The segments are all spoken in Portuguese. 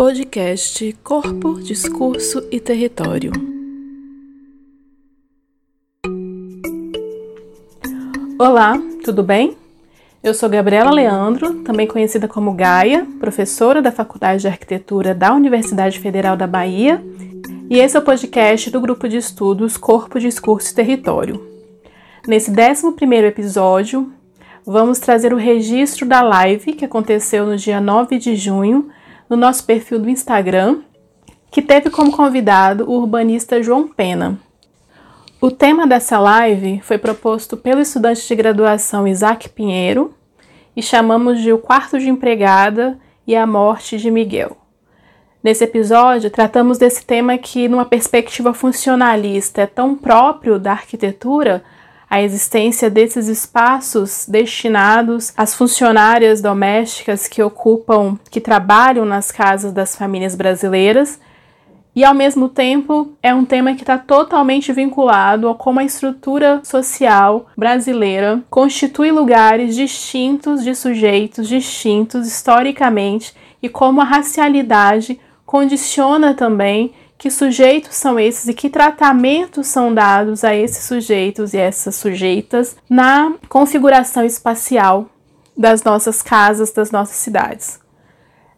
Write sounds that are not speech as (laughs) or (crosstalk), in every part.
Podcast Corpo, Discurso e Território. Olá, tudo bem? Eu sou Gabriela Leandro, também conhecida como Gaia, professora da Faculdade de Arquitetura da Universidade Federal da Bahia, e esse é o podcast do grupo de estudos Corpo, Discurso e Território. Nesse 11 episódio, vamos trazer o registro da live que aconteceu no dia 9 de junho no nosso perfil do Instagram, que teve como convidado o urbanista João Pena. O tema dessa live foi proposto pelo estudante de graduação Isaac Pinheiro e chamamos de O Quarto de Empregada e a Morte de Miguel. Nesse episódio, tratamos desse tema que, numa perspectiva funcionalista, é tão próprio da arquitetura a existência desses espaços destinados às funcionárias domésticas que ocupam, que trabalham nas casas das famílias brasileiras, e ao mesmo tempo é um tema que está totalmente vinculado a como a estrutura social brasileira constitui lugares distintos de sujeitos distintos historicamente e como a racialidade condiciona também que sujeitos são esses e que tratamentos são dados a esses sujeitos e essas sujeitas na configuração espacial das nossas casas, das nossas cidades.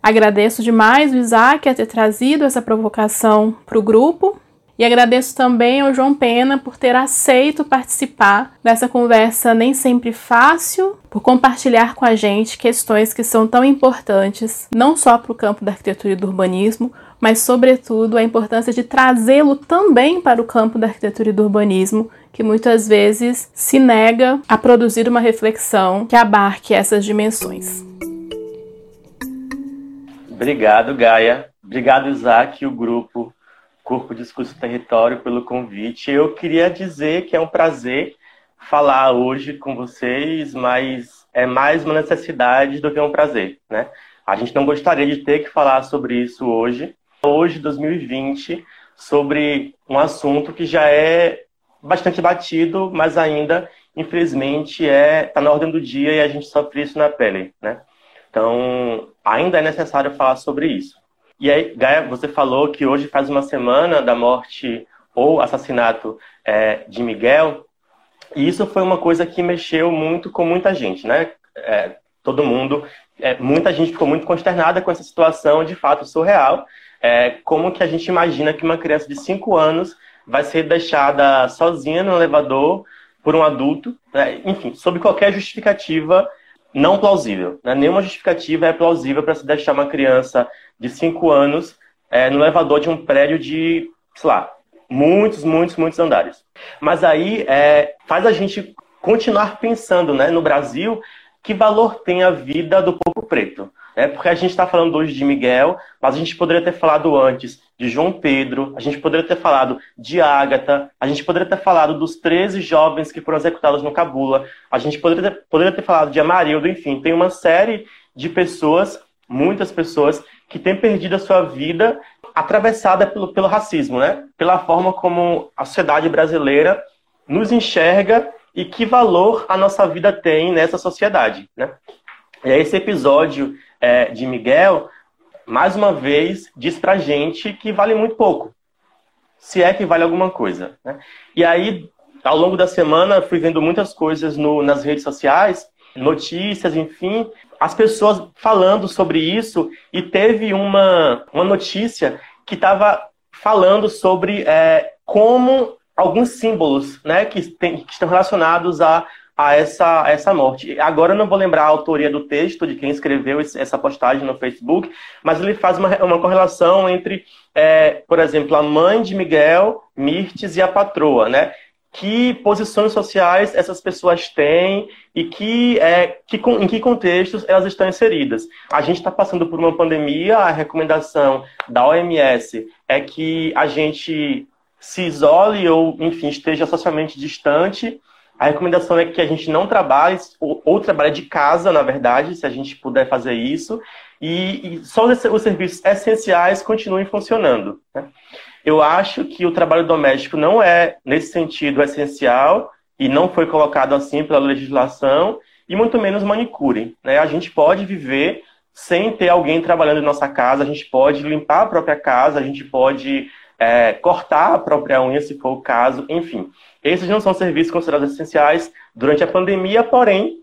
Agradeço demais o Isaac a ter trazido essa provocação para o grupo e agradeço também ao João Pena por ter aceito participar dessa conversa nem sempre fácil, por compartilhar com a gente questões que são tão importantes, não só para o campo da arquitetura e do urbanismo, mas, sobretudo, a importância de trazê-lo também para o campo da arquitetura e do urbanismo, que muitas vezes se nega a produzir uma reflexão que abarque essas dimensões. Obrigado, Gaia. Obrigado, Isaac e o grupo Corpo Discurso Território pelo convite. Eu queria dizer que é um prazer falar hoje com vocês, mas é mais uma necessidade do que um prazer, né? A gente não gostaria de ter que falar sobre isso hoje, hoje, 2020, sobre um assunto que já é bastante batido, mas ainda, infelizmente, é está na ordem do dia e a gente sofre isso na pele, né? Então, ainda é necessário falar sobre isso. E aí, Gaia, você falou que hoje faz uma semana da morte ou assassinato é, de Miguel, e isso foi uma coisa que mexeu muito com muita gente, né? É, todo mundo, é, muita gente ficou muito consternada com essa situação, de fato surreal, é, como que a gente imagina que uma criança de 5 anos vai ser deixada sozinha no elevador por um adulto, né? enfim, sob qualquer justificativa não plausível. Né? Nenhuma justificativa é plausível para se deixar uma criança de 5 anos é, no elevador de um prédio de, sei lá, muitos, muitos, muitos andares. Mas aí é, faz a gente continuar pensando né, no Brasil que valor tem a vida do povo preto. É porque a gente está falando hoje de Miguel, mas a gente poderia ter falado antes de João Pedro, a gente poderia ter falado de Ágata, a gente poderia ter falado dos 13 jovens que foram executados no Cabula, a gente poderia ter, poderia ter falado de Amarildo, enfim, tem uma série de pessoas, muitas pessoas, que têm perdido a sua vida atravessada pelo, pelo racismo, né? Pela forma como a sociedade brasileira nos enxerga e que valor a nossa vida tem nessa sociedade, né? E aí esse episódio é, de Miguel, mais uma vez, diz pra gente que vale muito pouco. Se é que vale alguma coisa. Né? E aí, ao longo da semana, fui vendo muitas coisas no, nas redes sociais, notícias, enfim, as pessoas falando sobre isso, e teve uma, uma notícia que estava falando sobre é, como alguns símbolos né, que, tem, que estão relacionados a a essa, a essa morte. Agora eu não vou lembrar a autoria do texto de quem escreveu essa postagem no Facebook, mas ele faz uma, uma correlação entre, é, por exemplo, a mãe de Miguel, Mirtes e a patroa, né? Que posições sociais essas pessoas têm e que, é, que, em que contextos elas estão inseridas. A gente está passando por uma pandemia, a recomendação da OMS é que a gente se isole ou, enfim, esteja socialmente distante a recomendação é que a gente não trabalhe, ou, ou trabalhe de casa, na verdade, se a gente puder fazer isso, e, e só os, os, serviços essenciais continuem funcionando. Né? Eu acho que o trabalho doméstico não é, nesse sentido, essencial, e não foi colocado assim pela legislação, e muito menos manicure. Né? A gente pode viver sem ter alguém trabalhando em nossa casa. A gente pode limpar a própria casa, a gente pode é, cortar a própria unha, se for o caso, enfim. Esses não são serviços considerados essenciais durante a pandemia, porém,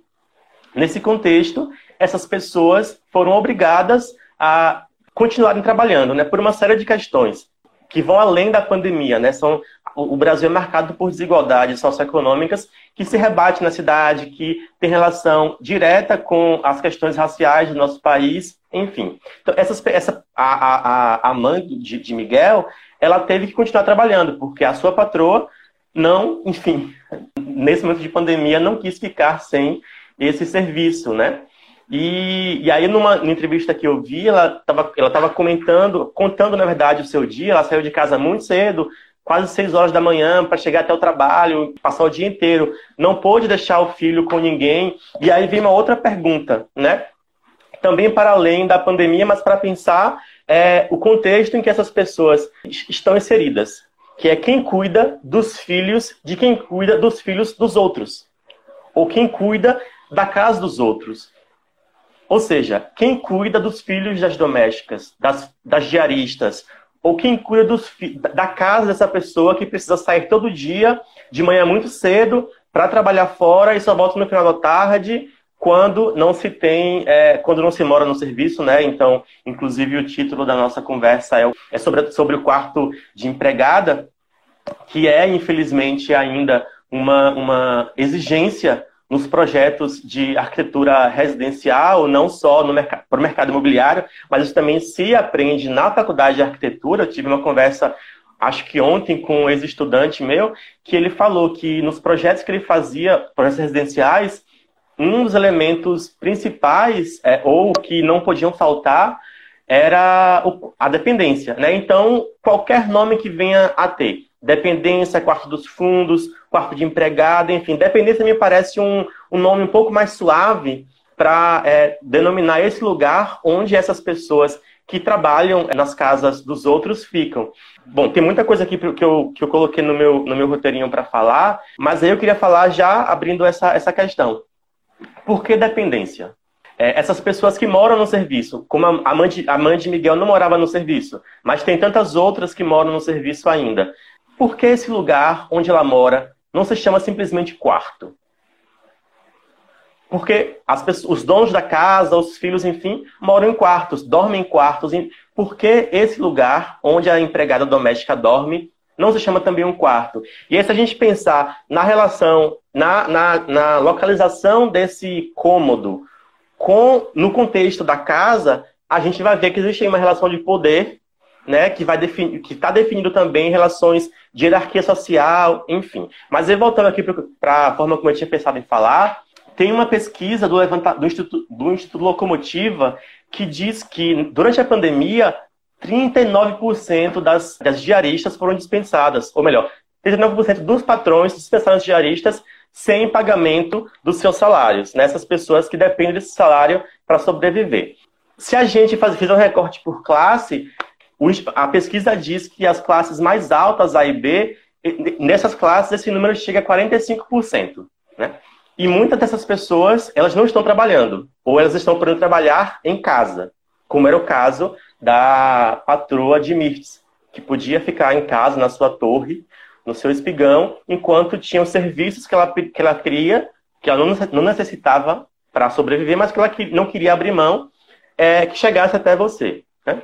nesse contexto, essas pessoas foram obrigadas a continuarem trabalhando, né, por uma série de questões que vão além da pandemia, né? São o Brasil é marcado por desigualdades socioeconômicas que se rebatem na cidade, que tem relação direta com as questões raciais do nosso país, enfim. Então, essas, essa, a, a, a mãe de, de Miguel, ela teve que continuar trabalhando, porque a sua patroa não, enfim, nesse momento de pandemia, não quis ficar sem esse serviço, né? E, e aí, numa, numa, entrevista que eu vi, ela estava ela tava comentando, contando, na verdade, o seu dia. Ela saiu de casa muito cedo, quase seis horas da manhã, para chegar até o trabalho, passar o dia inteiro. Não pôde deixar o filho com ninguém. E aí vem uma outra pergunta, né? Também para além da pandemia, mas para pensar é, o contexto em que essas pessoas estão inseridas, que é quem cuida dos filhos de quem cuida dos filhos dos outros, ou quem cuida da casa dos outros. Ou seja, quem cuida dos filhos das domésticas, das, das diaristas, ou quem cuida dos, da casa dessa pessoa que precisa sair todo dia, de manhã muito cedo, para trabalhar fora e só volta no final da tarde, quando não se tem, é, quando não se mora no serviço, né? Então, inclusive o título da nossa conversa é, é sobre, sobre o quarto de empregada, que é, infelizmente, ainda uma, uma exigência nos projetos de arquitetura residencial, não só no mercado, para o mercado imobiliário, mas isso também se aprende na faculdade de arquitetura. Eu tive uma conversa, acho que ontem, com um ex-estudante meu, que ele falou que nos projetos que ele fazia, projetos residenciais, um dos elementos principais, é, ou que não podiam faltar, era a dependência. Né? Então, qualquer nome que venha a ter dependência, quarto dos fundos, quarto de empregada, enfim, dependência me parece um, um nome um pouco mais suave para é, denominar esse lugar onde essas pessoas que trabalham nas casas dos outros ficam. Bom, tem muita coisa aqui que eu, que eu coloquei no meu, no meu roteirinho para falar, mas aí eu queria falar já abrindo essa, essa questão. Por que dependência? É, essas pessoas que moram no serviço, como a mãe, de, a mãe de Miguel não morava no serviço, mas tem tantas outras que moram no serviço ainda. Por que esse lugar onde ela mora não se chama simplesmente quarto? Porque pessoas, os donos da casa, os filhos, enfim, moram em quartos, dormem em quartos. Por que esse lugar onde a empregada doméstica dorme não se chama também um quarto? E aí, se a gente pensar na relação, na, na, na localização desse cômodo com, no contexto da casa, a gente vai ver que existe uma relação de poder né, que vai definir, que está definindo também relações de hierarquia social, enfim. Mas aí, voltando aqui para a forma como eu tinha pensado em falar, tem uma pesquisa do, levanta, do, Instituto, do Instituto Locomotiva que diz que durante a pandemia 39% das, das diaristas foram dispensadas, ou melhor, 39% dos patrões dispensaram os diaristas sem pagamento dos seus salários, nessas né? pessoas que dependem desse salário para sobreviver. Se a gente faz, fizer um recorte por classe, a pesquisa diz que as classes mais altas, A e B, nessas classes esse número chega a 45%. Né? E muitas dessas pessoas, elas não estão trabalhando, ou elas estão podendo trabalhar em casa, como era o caso da patroa de Mirtz, que podia ficar em casa, na sua torre, no seu espigão, enquanto tinham serviços que ela, que ela queria, que ela não necessitava para sobreviver, mas que ela não queria abrir mão, é, que chegasse até você. Né?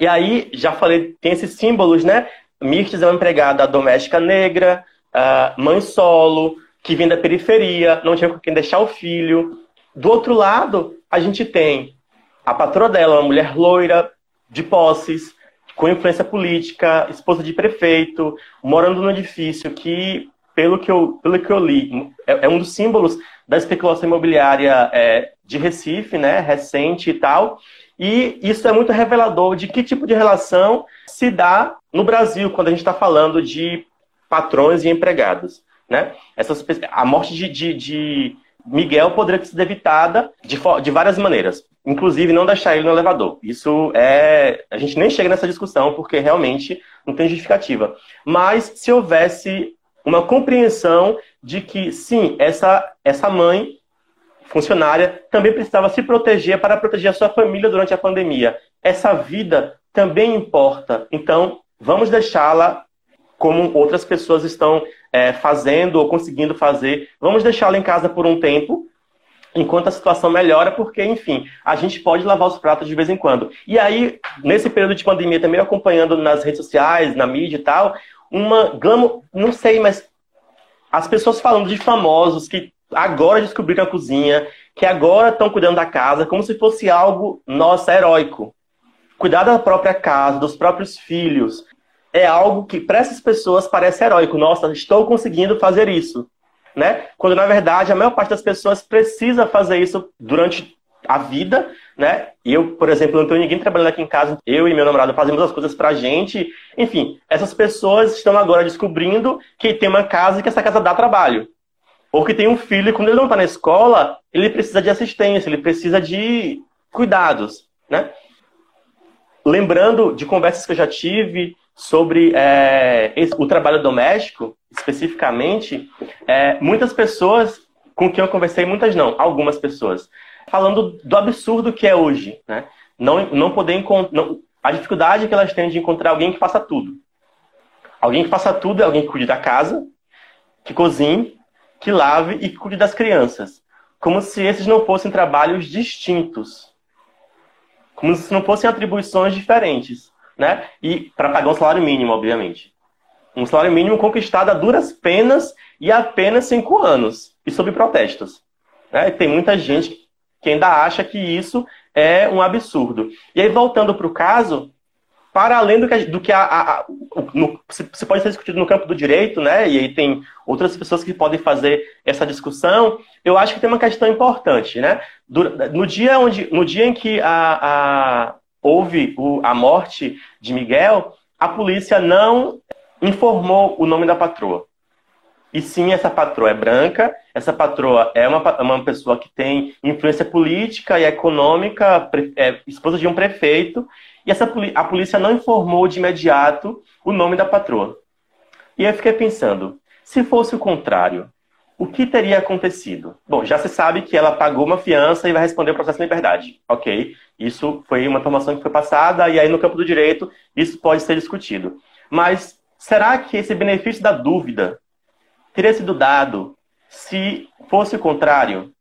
E aí, já falei, tem esses símbolos, né? Mirtes é uma empregada doméstica negra, uh, mãe solo, que vem da periferia, não tinha com quem deixar o filho. Do outro lado, a gente tem a patroa dela, uma mulher loira, de posses, com influência política, esposa de prefeito, morando num edifício que, pelo que eu, pelo que eu li, é, é um dos símbolos da especulação imobiliária é, de Recife, né, recente e tal. E isso é muito revelador de que tipo de relação se dá no Brasil quando a gente está falando de patrões e empregados. Né? Essas, a morte de, de, de Miguel poderia ter sido evitada de, de, várias maneiras, inclusive não deixar ele no elevador. Isso é. A gente nem chega nessa discussão porque realmente não tem justificativa. Mas se houvesse uma compreensão de que, sim, essa, essa mãe funcionária, também precisava se proteger para proteger a sua família durante a pandemia. Essa vida também importa. Então, vamos deixá-la como outras pessoas estão é, fazendo ou conseguindo fazer. Vamos deixá-la em casa por um tempo, enquanto a situação melhora, porque, enfim, a gente pode lavar os pratos de vez em quando. E aí, nesse período de pandemia, também acompanhando nas redes sociais, na mídia e tal, uma glamo, não sei, mas as pessoas falando de famosos que agora descobriram a cozinha, que agora estão cuidando da casa, como se fosse algo, nossa, heróico. Cuidar da própria casa, dos próprios filhos, é algo que para essas pessoas parece heróico. Nossa, estou conseguindo fazer isso. Né? Quando na verdade a maior parte das pessoas precisa fazer isso durante a vida, né? Eu, por exemplo, não tenho ninguém trabalhando aqui em casa, eu e meu namorado fazemos as coisas pra gente. Enfim, essas pessoas estão agora descobrindo que tem uma casa e que essa casa dá trabalho. Ou que tem um filho e quando ele não está na escola, ele precisa de assistência, ele precisa de cuidados, né? Lembrando de conversas que eu já tive sobre é, o trabalho doméstico, especificamente, é, muitas pessoas com quem eu conversei, muitas não, algumas pessoas, falando do absurdo que é hoje, né? Não, não poder encontrar. A dificuldade que elas têm de encontrar alguém que faça tudo. Alguém que faça tudo é alguém que cuide da casa, que cozinhe, que lave e que cuide das crianças. Como se esses não fossem trabalhos distintos. Como se não fossem atribuições diferentes. Né? E para pagar um salário mínimo, obviamente. Um salário mínimo conquistado a duras penas e apenas cinco anos. E sob protestos. Né? tem muita gente que ainda acha que isso é um absurdo. E aí, voltando para o caso, para além do que, do que a, a, a no, se, pode ser discutido no campo do direito, né? E aí tem outras pessoas que podem fazer essa discussão. Eu acho que tem uma questão importante, né? no dia onde, no dia em que a, houve o, a morte de Miguel, a polícia não informou o nome da patroa. E sim, essa patroa é branca, essa patroa é uma, uma pessoa que tem influência política e econômica, é esposa de um prefeito, e essa, a polícia não informou de imediato o nome da patroa. E eu fiquei pensando, se fosse o contrário, o que teria acontecido? Bom, já se sabe que ela pagou uma fiança e vai responder o processo de liberdade. Ok, isso foi uma informação que foi passada, e aí no campo do direito isso pode ser discutido. Mas será que esse benefício da dúvida teria sido dado se fosse o contrário?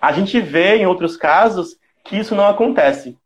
A gente vê em outros casos que isso não acontece.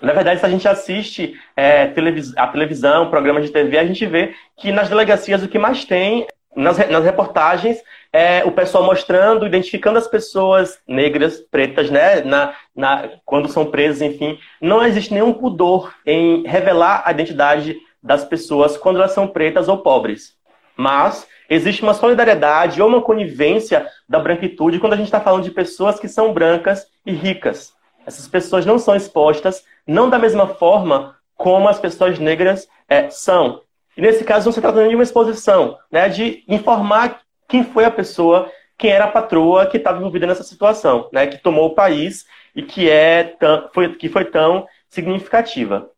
Na verdade, se a gente assiste é, televis a televisão, programas de TV, a gente vê que nas delegacias o que mais tem, nas, nas reportagens, é o pessoal mostrando, identificando as pessoas negras, pretas, né, na, na, quando são presas, enfim. Não existe nenhum pudor em revelar a identidade das pessoas quando elas são pretas ou pobres. Mas existe uma solidariedade ou uma conivência da branquitude quando a gente está falando de pessoas que são brancas e ricas. Essas pessoas não são expostas, não da mesma forma como as pessoas negras é, são. E nesse caso não se trata de uma exposição, né, de informar quem foi a pessoa, quem era a patroa que estava envolvida nessa situação, né, que tomou o país e que, é tão, foi, que foi tão significativa.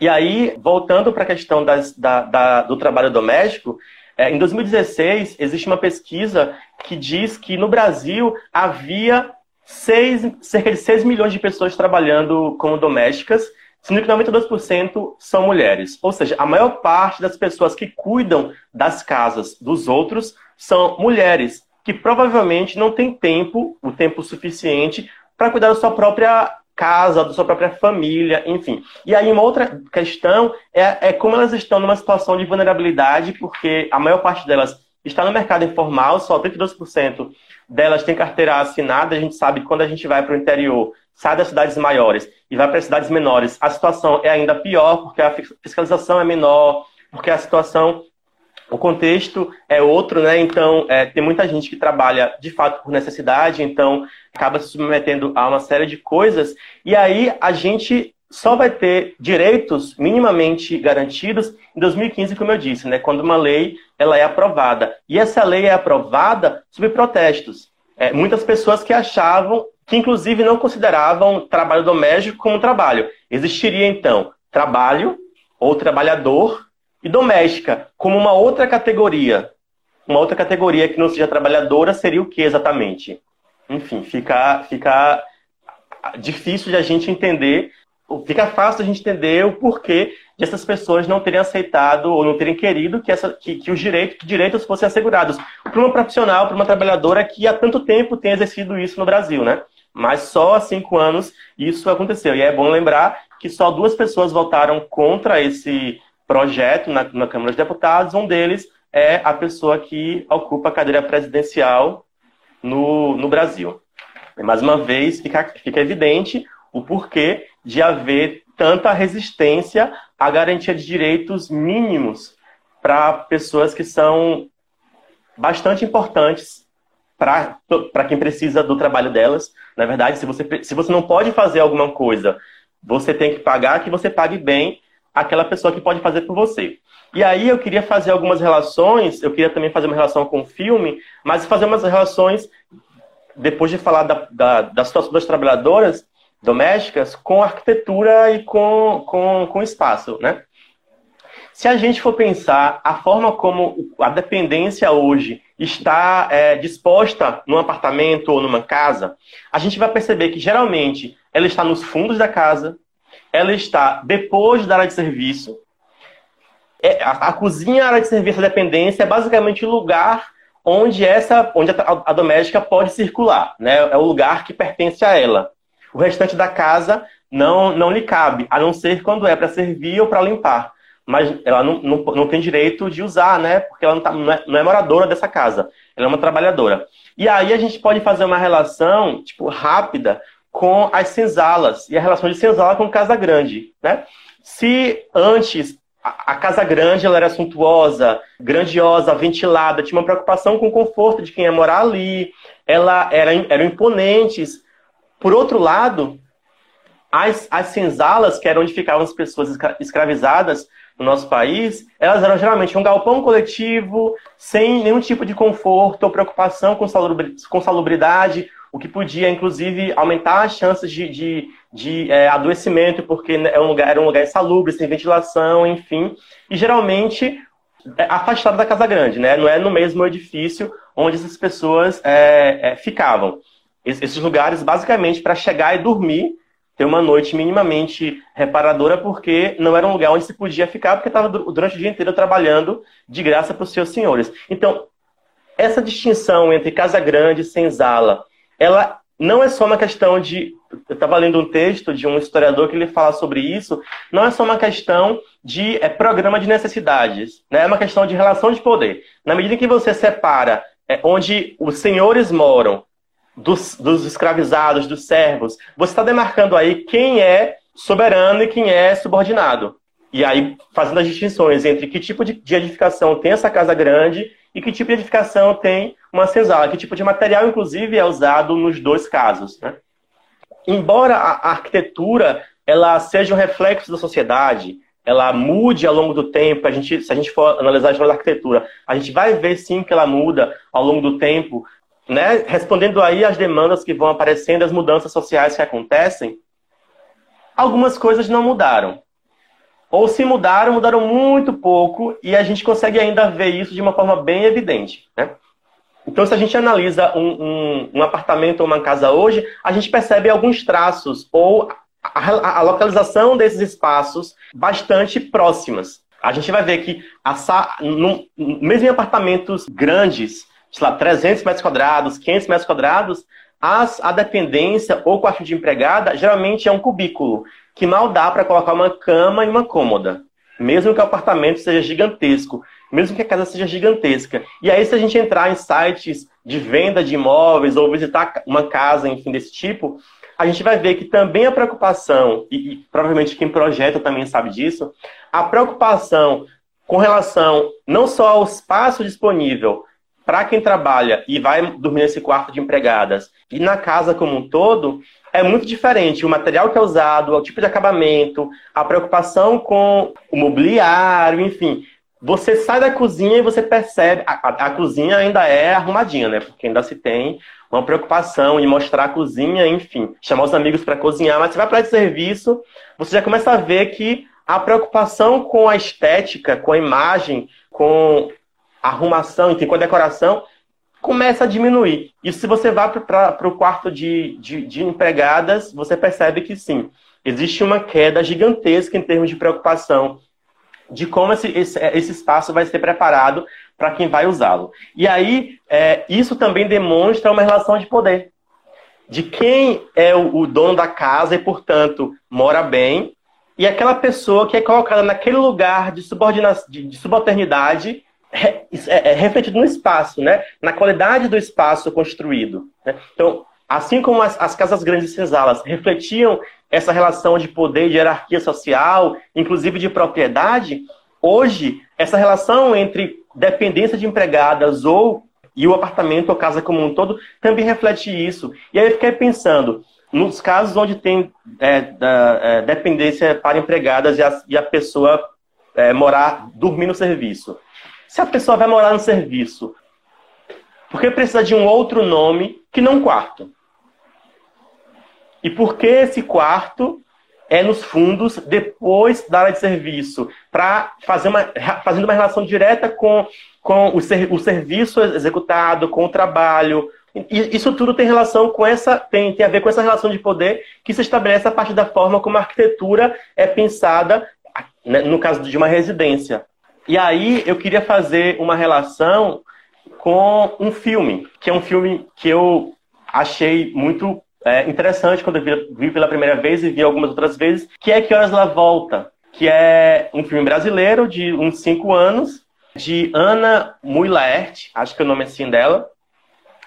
E aí, voltando para a questão das, da, da, do trabalho doméstico, é, em 2016 existe uma pesquisa que diz que no Brasil havia seis, cerca de 6 milhões de pessoas trabalhando como domésticas, sendo que 92% são mulheres. Ou seja, a maior parte das pessoas que cuidam das casas dos outros são mulheres, que provavelmente não têm tempo, o tempo suficiente, para cuidar da sua própria casa, da sua própria família, enfim. E aí uma outra questão é, é como elas estão numa situação de vulnerabilidade, porque a maior parte delas está no mercado informal, só 32% delas têm carteira assinada. A gente sabe que quando a gente vai para o interior, sai das cidades maiores e vai para as cidades menores, a situação é ainda pior, porque a fiscalização é menor, porque a situação, o contexto é outro, né? Então, é, tem muita gente que trabalha de fato por necessidade, então acaba se submetendo a uma série de coisas, e aí a gente só vai ter direitos minimamente garantidos em 2015, como eu disse, né, quando uma lei ela é aprovada. E essa lei é aprovada sob protestos. É, muitas pessoas que achavam, que inclusive não consideravam trabalho doméstico como trabalho. Existiria então trabalho ou trabalhador e doméstica como uma outra categoria. Uma outra categoria que não seja trabalhadora seria o que exatamente? enfim, fica, fica difícil de a gente entender, fica fácil de a gente entender o porquê de essas pessoas não terem aceitado ou não terem querido que, essa, que, que os direitos, que direitos fossem assegurados para uma profissional, para uma trabalhadora que há tanto tempo tem exercido isso no Brasil, né? Mas só há cinco anos isso aconteceu. E é bom lembrar que só duas pessoas votaram contra esse projeto na, na Câmara dos Deputados. Um deles é a pessoa que ocupa a cadeira presidencial no, no Brasil. E mais uma vez, fica, fica evidente o porquê de haver tanta resistência à garantia de direitos mínimos para pessoas que são bastante importantes para quem precisa do trabalho delas. Na verdade, se você, se você não pode fazer alguma coisa, você tem que pagar que você pague bem aquela pessoa que pode fazer por você. E aí eu queria fazer algumas relações, eu queria também fazer uma relação com o filme, mas fazer umas relações, depois de falar da, da, da situação das trabalhadoras domésticas, com arquitetura e com, com, com espaço, né? Se a gente for pensar a forma como a dependência hoje está é, disposta num apartamento ou numa casa, a gente vai perceber que geralmente ela está nos fundos da casa, ela está depois da área de serviço, é, a, a cozinha, a área de serviço, a dependência é basicamente o lugar onde essa, onde a, a, doméstica pode circular, né? É o lugar que pertence a ela. O restante da casa não, não lhe cabe, a não ser quando é para servir ou para limpar. Mas ela não, não, não, tem direito de usar, né? Porque ela não, tá, não, é, não é moradora dessa casa. Ela é uma trabalhadora. E aí a gente pode fazer uma relação, tipo, rápida com as senzalas e a relação de senzala com casa grande, né? Se antes a, Casa Grande ela era suntuosa, grandiosa, ventilada, tinha uma preocupação com o conforto de quem ia morar ali, ela era, eram imponentes. Por outro lado, as, as senzalas, que eram onde ficavam as pessoas escravizadas no nosso país, elas eram geralmente um galpão coletivo, sem nenhum tipo de conforto ou preocupação com salubridade, o que podia, inclusive, aumentar as chances de, de, de é, adoecimento, porque é um lugar, era um lugar insalubre, sem ventilação, enfim. E geralmente é afastado da casa grande, né? Não é no mesmo edifício onde essas pessoas é, é, ficavam. Esses lugares, basicamente, para chegar e dormir, ter uma noite minimamente reparadora, porque não era um lugar onde se podia ficar, porque estava durante o dia inteiro trabalhando de graça para os seus senhores. Então, essa distinção entre casa grande e senzala ela não é só uma questão de. Eu estava lendo um texto de um historiador que ele fala sobre isso. Não é só uma questão de é, programa de necessidades, né? é uma questão de relação de poder. Na medida que você separa é, onde os senhores moram dos, dos escravizados, dos servos, você está demarcando aí quem é soberano e quem é subordinado. E aí, fazendo as distinções entre que tipo de, de edificação tem essa casa grande e que tipo de edificação tem uma senzala, que tipo de material, inclusive, é usado nos dois casos. Né? Embora a arquitetura ela seja um reflexo da sociedade, ela mude ao longo do tempo, a gente, se a gente for analisar a história da arquitetura, a gente vai ver sim que ela muda ao longo do tempo, né? respondendo aí às demandas que vão aparecendo, as mudanças sociais que acontecem, algumas coisas não mudaram. Ou se mudaram, mudaram muito pouco, e a gente consegue ainda ver isso de uma forma bem evidente. Né? Então, se a gente analisa um, um, um, apartamento ou uma casa hoje, a gente percebe alguns traços ou a, a, localização desses espaços bastante próximas. A gente vai ver que, a, no, mesmo em apartamentos grandes, sei lá, 300 metros quadrados, 500 metros quadrados, as, a dependência ou quarto de empregada geralmente é um cubículo que mal dá para colocar uma cama e uma cômoda, mesmo que o apartamento seja gigantesco, mesmo que a casa seja gigantesca. E aí, se a gente entrar em sites de venda de imóveis ou visitar uma casa, enfim, desse tipo, a gente vai ver que também a preocupação, e, e provavelmente quem projeta também sabe disso, a preocupação com relação não só ao espaço disponível para quem trabalha e vai dormir nesse quarto de empregadas e na casa como um todo, é muito diferente. O material que é usado, o tipo de acabamento, a preocupação com o mobiliário, enfim. Você sai da cozinha e você percebe. A, a, a cozinha ainda é arrumadinha, né? Porque ainda se tem uma preocupação em mostrar a cozinha, enfim, chamar os amigos para cozinhar. Mas você vai para esse serviço, você já começa a ver que a preocupação com a estética, com a imagem, com arrumação, enfim, com a decoração, começa a diminuir. E se você vai para o quarto de, de, de empregadas, você percebe que sim, existe uma queda gigantesca em termos de preocupação de como esse, esse, esse espaço vai ser preparado para quem vai usá-lo. E aí, é, isso também demonstra uma relação de poder. De quem é o, o dono da casa e, portanto, mora bem, e aquela pessoa que é colocada naquele lugar de, subordinação, de, de subalternidade é, é, refletido no espaço, né? na qualidade do espaço construído. Né? Então, assim como as, as casas grandes e senzalas refletiam essa relação de poder, de hierarquia social, inclusive de propriedade, hoje, essa relação entre dependência de empregadas ou e o apartamento ou casa como um todo também reflete isso. E aí eu fiquei pensando, nos casos onde tem é, da, é, dependência para empregadas e a, e a pessoa é, morar, dormir no serviço. Se a pessoa vai morar no serviço, por que precisa de um outro nome que não quarto? E por que esse quarto é nos fundos depois da área de serviço, para fazer uma, fazendo uma relação direta com, com o, ser, o serviço executado, com o trabalho. Isso tudo tem relação com essa, tem, tem a ver com essa relação de poder que se estabelece a partir da forma como a arquitetura é pensada, né, no caso de uma residência. E aí eu queria fazer uma relação com um filme, que é um filme que eu achei muito é, interessante quando eu vi, vi, pela primeira vez e vi algumas outras vezes, que é Que Horas Ela Volta, que é um filme brasileiro de uns cinco anos, de Ana Mui acho que é o nome assim dela.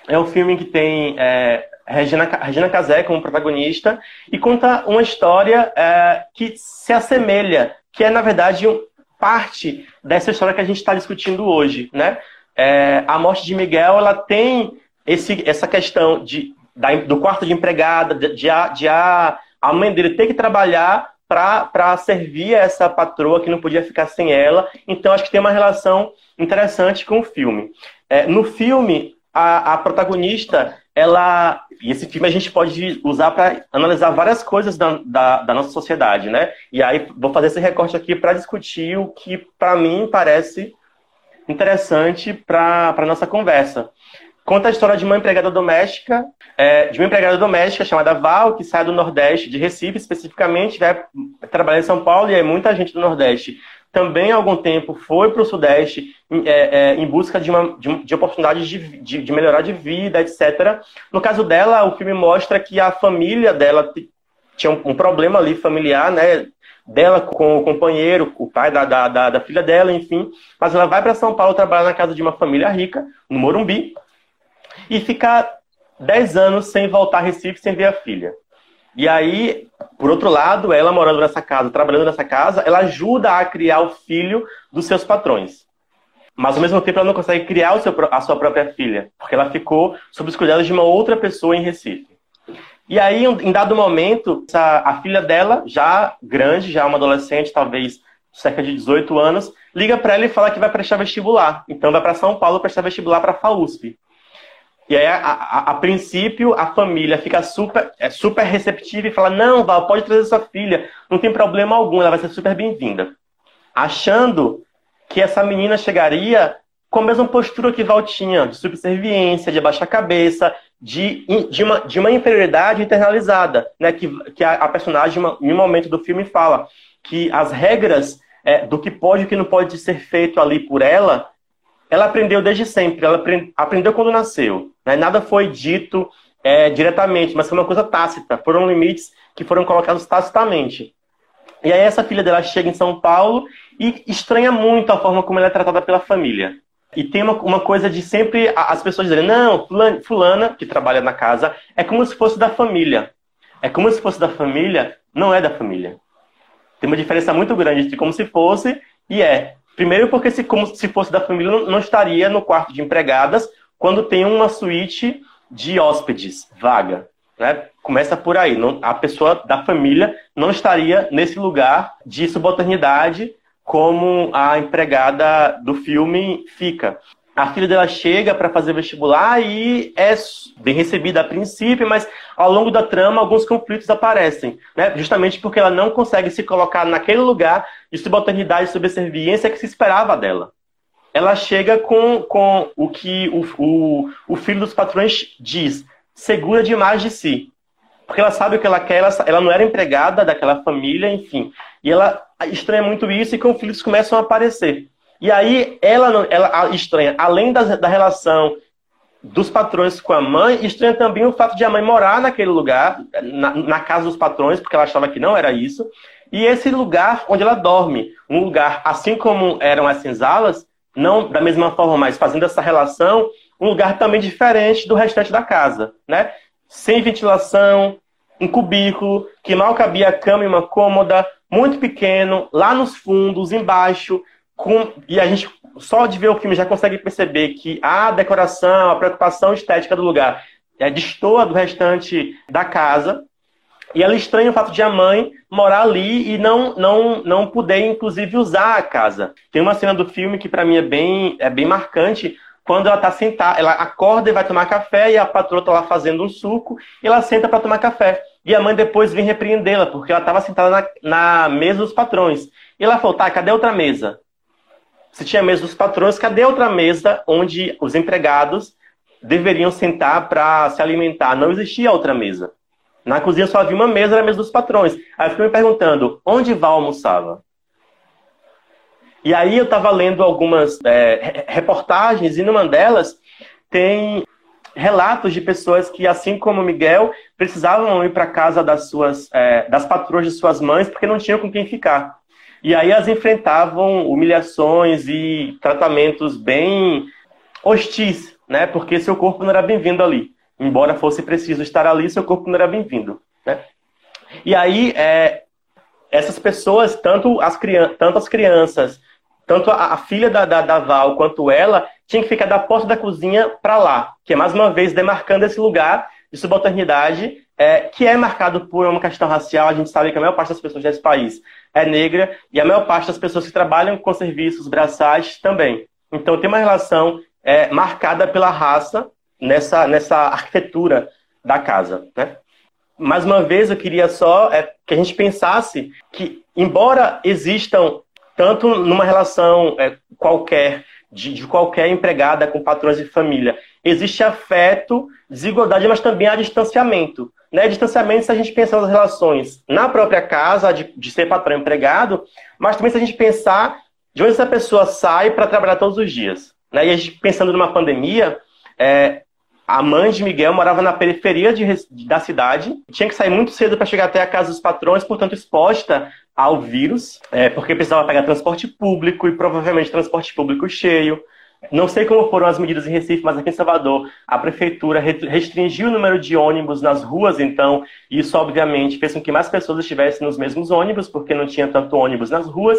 É um filme que tem é, Regina, Regina Casé como protagonista e conta uma história é, que se assemelha, que é, na verdade, parte dessa história que a gente está discutindo hoje, né? É, a morte de Miguel, ela tem esse, essa questão de da, do quarto de empregada, de, de, a, de a, a mãe dele ter que trabalhar para servir essa patroa que não podia ficar sem ela. Então, acho que tem uma relação interessante com o filme. É, no filme, a, a, protagonista, ela. E esse filme a gente pode usar para analisar várias coisas da, da, da, nossa sociedade, né? E aí vou fazer esse recorte aqui para discutir o que, para mim, parece interessante para a nossa conversa. Conta a história de uma empregada doméstica, é, de uma empregada doméstica chamada Val, que sai do Nordeste, de Recife especificamente, vai trabalhar em São Paulo, e é muita gente do Nordeste também há algum tempo foi para o Sudeste é, é, em busca de, uma, de, de oportunidades de, de, de, melhorar de vida, etc. No caso dela, o filme mostra que a família dela tinha um, um problema ali familiar, né? Dela com o companheiro, o pai da, da, da, da filha dela, enfim. Mas ela vai para São Paulo trabalhar na casa de uma família rica, no Morumbi, e ficar 10 anos sem voltar a Recife, sem ver a filha. E aí, por outro lado, ela morando nessa casa, trabalhando nessa casa, ela ajuda a criar o filho dos seus patrões. Mas ao mesmo tempo ela não consegue criar seu, a sua própria filha, porque ela ficou sob os cuidados de uma outra pessoa em Recife. E aí, em dado momento, a filha dela, já grande, já uma adolescente, talvez cerca de 18 anos, liga para ela e fala que vai prestar vestibular. Então vai para São Paulo prestar vestibular para a FAUSP. E aí, a, a, a, princípio, a família fica super, é super receptiva e fala: Não, Val, pode trazer sua filha, não tem problema algum, ela vai ser super bem-vinda. Achando que essa menina chegaria com a mesma postura que Val tinha, de subserviência, de abaixar a cabeça, de, de, uma, de uma inferioridade internalizada, né? Que, que a, a personagem, em um momento do filme, fala que as regras é, do que pode e o que não pode ser feito ali por ela ela aprendeu desde sempre, ela aprendeu quando nasceu. Né? Nada foi dito é, diretamente, mas foi uma coisa tácita. Foram limites que foram colocados tacitamente. E aí essa filha dela chega em São Paulo e estranha muito a forma como ela é tratada pela família. E tem uma, uma coisa de sempre as pessoas dizerem, não, fulana, fulana, que trabalha na casa, é como se fosse da família. É como se fosse da família, não é da família. Tem uma diferença muito grande entre como se fosse e é. Primeiro porque se, como se fosse da família, não estaria no quarto de empregadas quando tem uma suíte de hóspedes vaga. Né? Começa por aí. Não, a pessoa da família não estaria nesse lugar de subalternidade como a empregada do filme fica a filha dela chega para fazer vestibular e é bem recebida a princípio, mas ao longo da trama alguns conflitos aparecem, né? justamente porque ela não consegue se colocar naquele lugar de subalternidade e subserviência que se esperava dela. Ela chega com, com o que o, o, o filho dos patrões diz, segura demais de si. Porque ela sabe o que ela quer, ela, ela não era empregada daquela família, enfim. E ela estranha muito isso e conflitos começam a aparecer. E aí ela, ela estranha, além da, da relação dos patrões com a mãe, estranha também o fato de a mãe morar naquele lugar, na, na, casa dos patrões, porque ela achava que não era isso. E esse lugar onde ela dorme, um lugar, assim como eram as senzalas, não da mesma forma, mas fazendo essa relação, um lugar também diferente do restante da casa, né? Sem ventilação, um cubículo que mal cabia a cama e uma cômoda, muito pequeno, lá nos fundos, embaixo, com... e a gente só de ver o filme já consegue perceber que a decoração, a preocupação estética do lugar é, destoa do restante da casa. E ela estranha o fato de a mãe morar ali e não, não, não poder, inclusive, usar a casa. Tem uma cena do filme que, para mim, é bem, é bem marcante, quando ela está sentada, ela acorda e vai tomar café, e a patroa está lá fazendo um suco, e ela senta para tomar café. E a mãe depois vem repreendê-la, porque ela estava sentada na, na, mesa dos patrões. E ela falou, tá, cadê outra mesa? Se tinha mesa dos patrões, cadê outra mesa onde os empregados deveriam sentar para se alimentar? Não existia outra mesa. Na cozinha só havia uma mesa, era a mesa dos patrões. Aí eu fiquei me perguntando, onde Val almoçava? E aí eu estava lendo algumas é, reportagens, e numa delas tem relatos de pessoas que, assim como Miguel, precisavam ir para casa das suas, é, das patroas de suas mães porque não tinham com quem ficar. E aí elas enfrentavam humilhações e tratamentos bem hostis, né? Porque seu corpo não era bem-vindo ali. Embora fosse preciso estar ali, seu corpo não era bem-vindo, né? E aí, é, essas pessoas, tanto as, tanto as crianças, tanto a, a filha da, da, da, Val quanto ela, tinha que ficar da porta da cozinha para lá, que é mais uma vez demarcando esse lugar de subalternidade, é, que é marcado por uma questão racial. A gente sabe que a maior parte das pessoas desse país é negra e a maior parte das pessoas que trabalham com serviços braçais também. Então tem uma relação é, marcada pela raça nessa, nessa arquitetura da casa. Né? Mais uma vez, eu queria só é, que a gente pensasse que, embora existam, tanto numa relação é, qualquer, de, de, qualquer empregada com patrões de família, existe afeto, desigualdade, mas também há distanciamento. Né? Distanciamento se a gente pensar nas relações na própria casa, de, de ser patrão empregado, mas também se a gente pensar de onde essa pessoa sai para trabalhar todos os dias. Né? E a gente pensando numa pandemia, é, a mãe de Miguel morava na periferia de, da cidade, tinha que sair muito cedo para chegar até a casa dos patrões, portanto exposta ao vírus, é, porque precisava pegar transporte público e provavelmente transporte público cheio. Não sei como foram as medidas em Recife, mas aqui em Salvador a prefeitura restringiu o número de ônibus nas ruas, então isso obviamente fez com que mais pessoas estivessem nos mesmos ônibus, porque não tinha tanto ônibus nas ruas.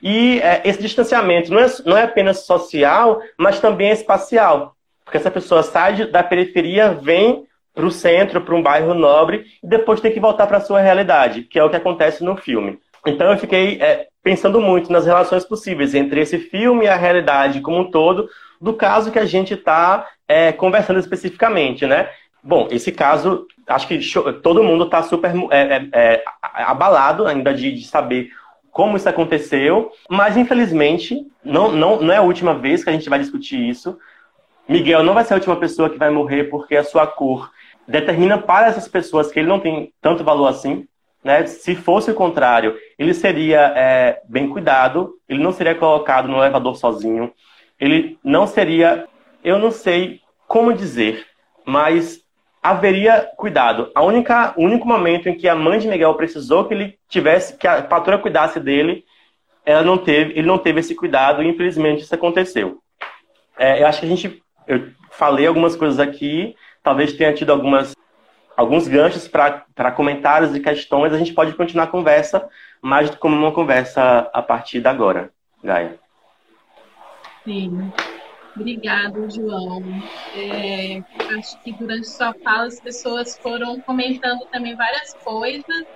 E é, esse distanciamento não é, não é apenas social, mas também é espacial. Porque essa pessoa sai da periferia, vem para o centro, para um bairro nobre, e depois tem que voltar para a sua realidade, que é o que acontece no filme. Então eu fiquei é, pensando muito nas relações possíveis entre esse filme e a realidade como um todo, do caso que a gente está é, conversando especificamente, né? Bom, esse caso, acho que todo mundo está super é, é, é, abalado ainda de, de, saber como isso aconteceu, mas infelizmente não, não, não é a última vez que a gente vai discutir isso. Miguel não vai ser a última pessoa que vai morrer porque a sua cor determina para essas pessoas que ele não tem tanto valor assim. Né? Se fosse o contrário, ele seria é, bem cuidado, ele não seria colocado no elevador sozinho, ele não seria, eu não sei como dizer, mas haveria cuidado. A única, o único momento em que a mãe de Miguel precisou que ele tivesse, que a patroa cuidasse dele, ela não teve, ele não teve esse cuidado e infelizmente isso aconteceu. É, eu acho que a gente, eu falei algumas coisas aqui, talvez tenha tido algumas alguns ganchos para comentários e questões. A gente pode continuar a conversa, mais como uma conversa a partir de agora, Gaia. Sim. Obrigado, João. É, acho que durante sua fala as pessoas foram comentando também várias coisas,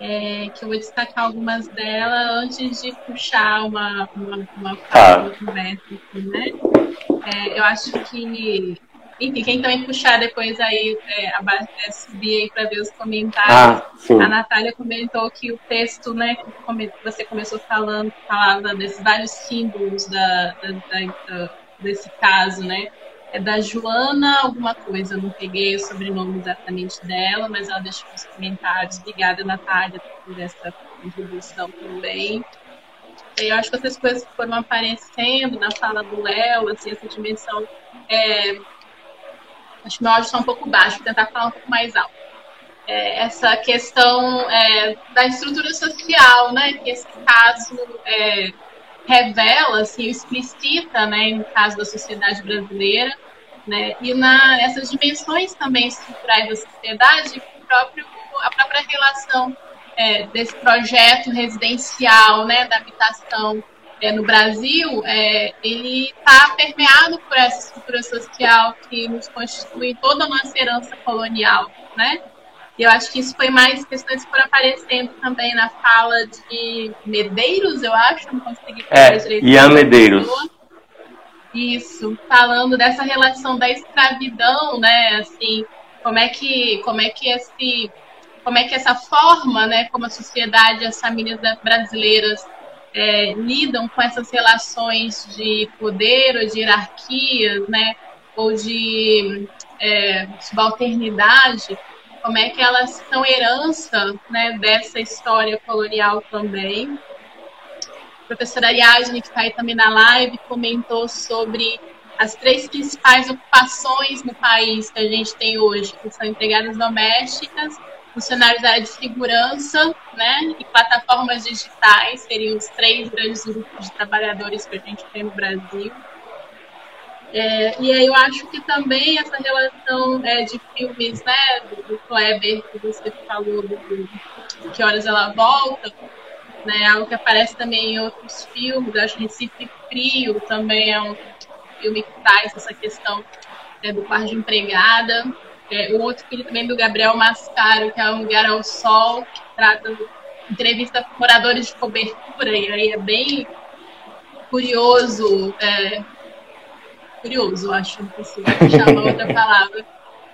é, que eu vou destacar algumas delas antes de puxar uma, uma, uma, fala, ah. uma conversa aqui, né? É, eu acho que enfim, quem também puxar depois aí, é, é, subir aí para ver os comentários. Ah, a Natália comentou que o texto, né, que você começou falando, falava desses vários símbolos da, da, da, desse caso, né? É da Joana alguma coisa, eu não peguei o sobrenome exatamente dela, mas ela deixou nos comentários. Obrigada, Natália, por essa contribuição também. Eu acho que essas coisas foram aparecendo na fala do Léo, assim, essa dimensão é, Acho que meu áudio está um pouco baixo, vou tentar falar um pouco mais alto. É, essa questão é, da estrutura social, né, que esse caso é, revela, assim, explicita, né, no caso da sociedade brasileira, né, e na essas dimensões também estruturais da sociedade, próprio, a própria relação é, desse projeto residencial, né, da habitação é, no Brasil, é, ele está permeado por essa estrutura social que nos constitui toda a nossa herança colonial, né? E eu acho que isso foi mais questões que foram aparecendo também na fala de Medeiros, eu acho, não consegui falar é, direito. Ian Medeiros. Isso, falando dessa relação da escravidão, né? Assim, como é que, como é que esse, como é que essa forma, né? Como a sociedade, as famílias brasileiras é, lidam com essas relações de poder ou de hierarquias, né, ou de é, subalternidade, como é que elas são herança né, dessa história colonial também. A professora Ariadne, que está aí também na live, comentou sobre as três principais ocupações no país que a gente tem hoje, que são empregadas domésticas, funcionários da área de segurança né, e plataformas digitais, seriam os três grandes grupos de trabalhadores que a gente tem no Brasil. É, e aí eu acho que também essa relação é, de filmes, né, do, Kleber, que você falou, do, do Que Horas Ela Volta, né, algo que aparece também em outros filmes, acho que Recife Frio também é um filme que traz essa questão né, do par de empregada, é, o outro filme também do Gabriel Mascaro, que é Um Lugar ao Sol, que trata entrevista com moradores de cobertura, e aí é bem curioso, é, curioso, acho, consigo chamar outra palavra,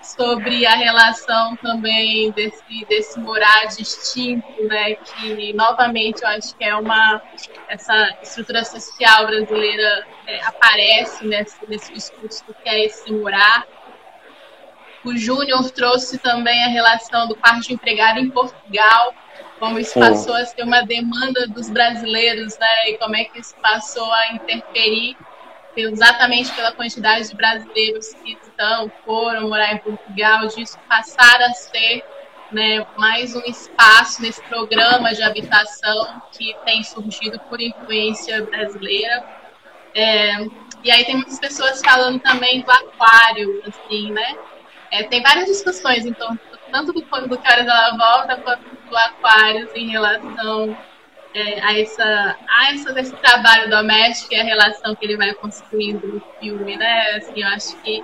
sobre a relação também desse, desse morar distinto, né, que novamente eu acho que é uma, essa estrutura social brasileira é, aparece nesse, nesse discurso que é esse morar, o Júnior trouxe também a relação do quarto de empregado em Portugal, como isso passou a ser uma demanda dos brasileiros, né? E como é que isso passou a interferir exatamente pela quantidade de brasileiros que estão, foram morar em Portugal, disso passar a ser né, mais um espaço nesse programa de habitação que tem surgido por influência brasileira. É, e aí tem muitas pessoas falando também do aquário, assim, né? É, tem várias discussões, então, tanto do, do horas ela volta, quanto do Aquários em relação é, a, essa, a essa, esse trabalho doméstico e a relação que ele vai construindo no filme, né? Assim, eu acho que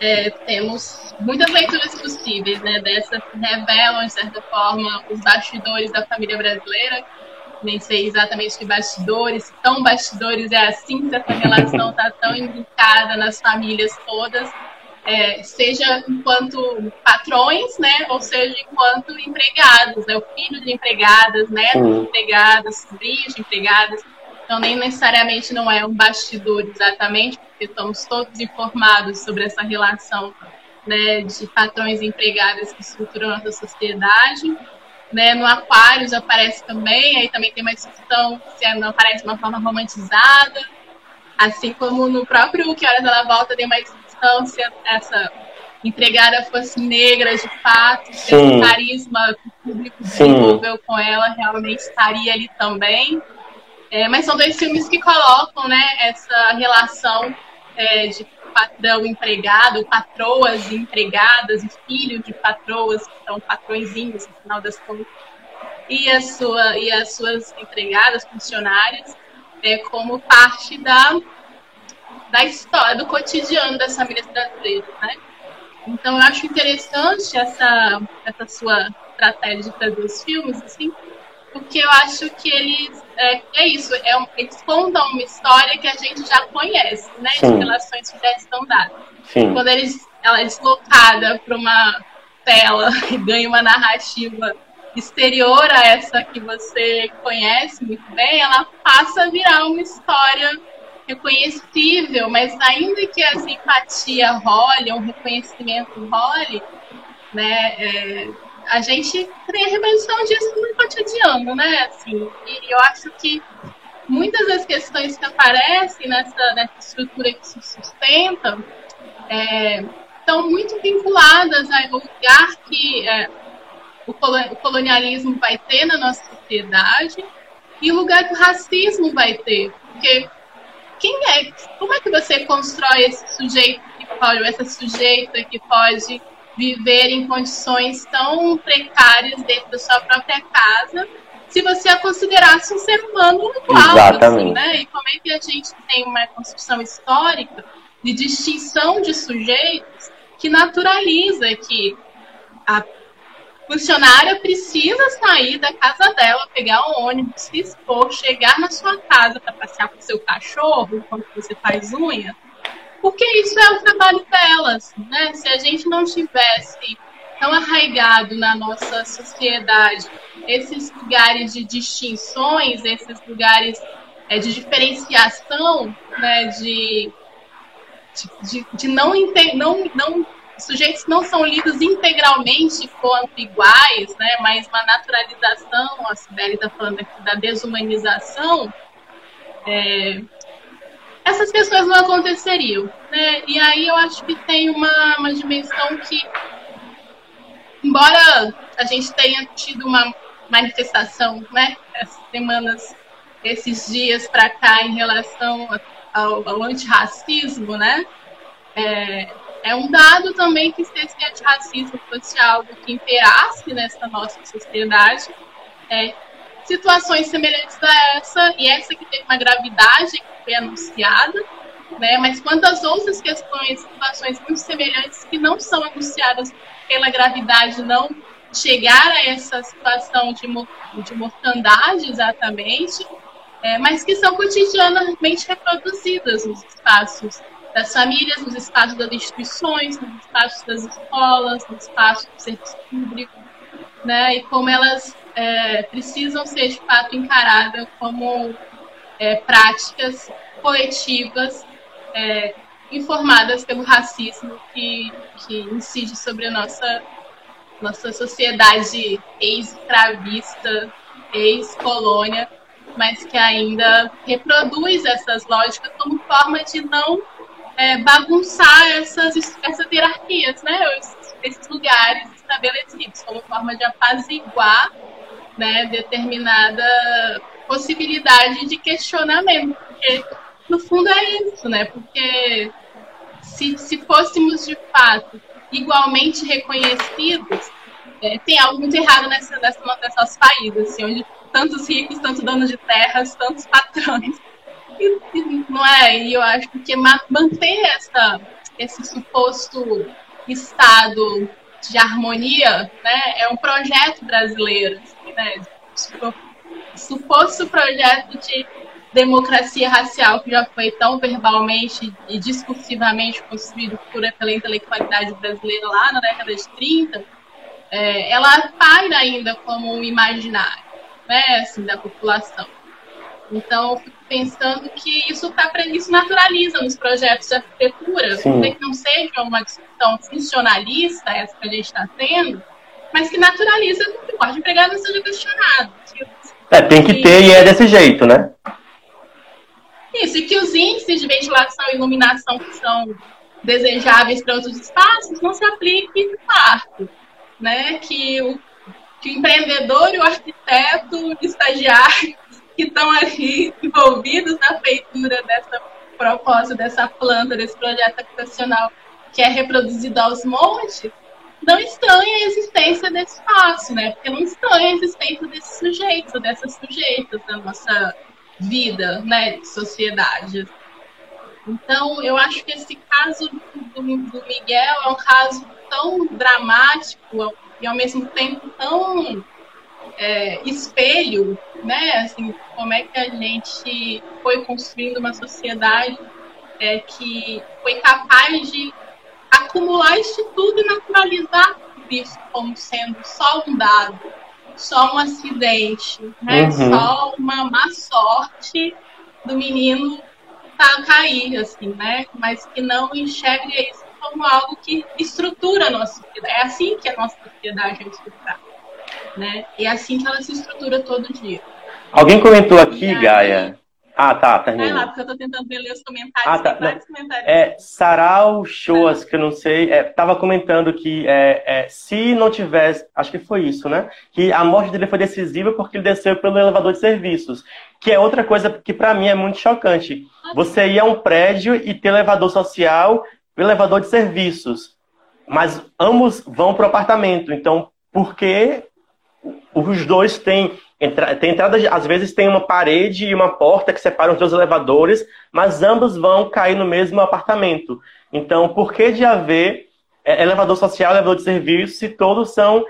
é, temos muitas leituras possíveis, né? Dessa que revelam, de certa forma, os bastidores da família brasileira. Nem sei exatamente que bastidores, tão bastidores é assim, que essa relação está tão imbricada nas famílias todas é, seja enquanto patrões, né, ou seja enquanto empregados, né, o filho de empregadas, netos de empregadas, sobrinhos de empregadas. Então, nem necessariamente não é um bastidor exatamente, porque estamos todos informados sobre essa relação né, de patrões e empregadas que estruturam a nossa sociedade. Né, no Aquários aparece também, aí também tem uma discussão se não aparece de uma forma romantizada, assim como no próprio Que Horas Ela Volta tem uma questão se essa empregada fosse negra de fato, se o carisma que o público desenvolveu com ela realmente estaria ali também. É, mas são dois filmes que colocam né, essa relação é, de patrão empregado, patroas e empregadas, e filhos de patroas, que são patrõezinhos, no final das contas, e, a sua, e as suas empregadas, funcionárias, é, como parte da da história, do cotidiano das famílias brasileiras, né? Então eu acho interessante essa, essa sua estratégia de trazer os filmes, assim, porque eu acho que eles é, é isso, é um, eles contam uma história que a gente já conhece, né? Sim. De relações que já estão dadas. Sim. Quando eles, ela é deslocada para uma tela (laughs) e ganha uma narrativa exterior a essa que você conhece muito bem, ela passa a virar uma história reconhecível, mas ainda que a simpatia role, um reconhecimento role, né, é, a gente tem a reprodução disso no cotidiano, né? Assim, e eu acho que muitas das questões que aparecem nessa, nessa estrutura que se sustenta é, estão muito vinculadas ao lugar que é, o colonialismo vai ter na nossa sociedade e o lugar que o racismo vai ter. Porque quem é, como é que você constrói esse sujeito que pode, essa sujeita que pode viver em condições tão precárias dentro da sua própria casa, se você a considerasse um ser humano igual, assim, né? E como é que a gente tem uma construção histórica de distinção de sujeitos que naturaliza que a funcionária precisa sair da casa dela, pegar um ônibus, se expor, chegar na sua casa para passear com seu cachorro enquanto você faz unha, porque isso é o trabalho delas, né? Se a gente não tivesse tão arraigado na nossa sociedade esses lugares de distinções, esses lugares é, de diferenciação, né, de, de, de não, não, não sujeitos não são lidos integralmente quanto iguais, né, mas uma naturalização, a Sibeli está falando aqui da desumanização, é, essas questões não aconteceriam. Né? E aí eu acho que tem uma, uma dimensão que, embora a gente tenha tido uma manifestação, né, essas semanas, esses dias para cá em relação ao, ao antirracismo, né, é, é um dado também que se esse antirracismo fosse algo que imperasse nessa nossa sociedade, é, situações semelhantes a essa, e essa que teve uma gravidade que foi anunciada, né, mas quantas outras questões, situações muito semelhantes que não são anunciadas pela gravidade não chegar a essa situação de, de mortandade exatamente, é, mas que são cotidianamente reproduzidas nos espaços das famílias, nos espaços das instituições, nos espaços das escolas, nos espaços do serviço público, né? E como elas é, precisam ser de fato encaradas como é, práticas coletivas é, informadas pelo racismo que, que incide sobre a nossa, nossa sociedade ex-escravista, ex-colônia, mas que ainda reproduz essas lógicas como forma de não é, bagunçar essas, essas hierarquias, né? Esses, lugares estabelecidos, como forma de apaziguar né, determinada possibilidade de questionamento. Porque, no fundo, é isso, né? Porque se, se fôssemos, de fato, igualmente reconhecidos, é, tem algo muito errado nessa, nessa, nessas países, assim, onde tantos ricos, tantos donos de terras, tantos patrões não é? E eu acho que manter essa, esse suposto estado de harmonia né, é um projeto brasileiro. Assim, né? Suposto projeto de democracia racial que já foi tão verbalmente e discursivamente construído por, pela intelectualidade brasileira lá na década de 30, é, ela paira ainda como um imaginário né, assim, da população. Então, eu fico pensando que isso, tá, isso naturaliza nos projetos de arquitetura, que não seja uma discussão funcionalista, essa que a gente está tendo, mas que naturaliza que o corte empregado não seja questionado. É, tem que ter e é desse jeito, né? Isso, e que os índices de ventilação e iluminação que são desejáveis para outros espaços não se apliquem no quarto, né? Que o, que o empreendedor e o arquiteto, o estagiário que estão ali envolvidos na feitura dessa proposta, dessa planta, desse projeto habitacional que é reproduzido aos montes, não estranha a existência desse espaço, né? Porque não estranha a existência desse sujeito, dessas sujeitas da nossa vida, né, de sociedade. Então, eu acho que esse caso do, do Miguel é um caso tão dramático e, ao mesmo tempo, tão é, espelho, né? Assim, como é que a gente foi construindo uma sociedade é, que foi capaz de acumular isso tudo e naturalizar isso como sendo só um dado, só um acidente, né? Uhum. Só uma má sorte do menino tá cair, assim, né? Mas que não enxergue isso como algo que estrutura a nossa sociedade. É assim que a nossa sociedade é estruturada, né? E é assim que ela se estrutura todo dia. Alguém comentou aqui, aí, Gaia, ah, tá, termina. Vai lá, porque eu tô tentando ler os comentários. Ah, tá. comentários. É, Sarau Shoas, que eu não sei, é, tava comentando que é, é, se não tivesse, acho que foi isso, né? Que a morte dele foi decisiva porque ele desceu pelo elevador de serviços. Que é outra coisa que para mim é muito chocante. Você ia a um prédio e ter elevador social e elevador de serviços. Mas ambos vão para o apartamento. Então, por que os dois têm Entra, tem entrada, às vezes tem uma parede e uma porta que separam os dois elevadores, mas ambos vão cair no mesmo apartamento. Então, por que de haver é, elevador social, elevador de serviço, se todos são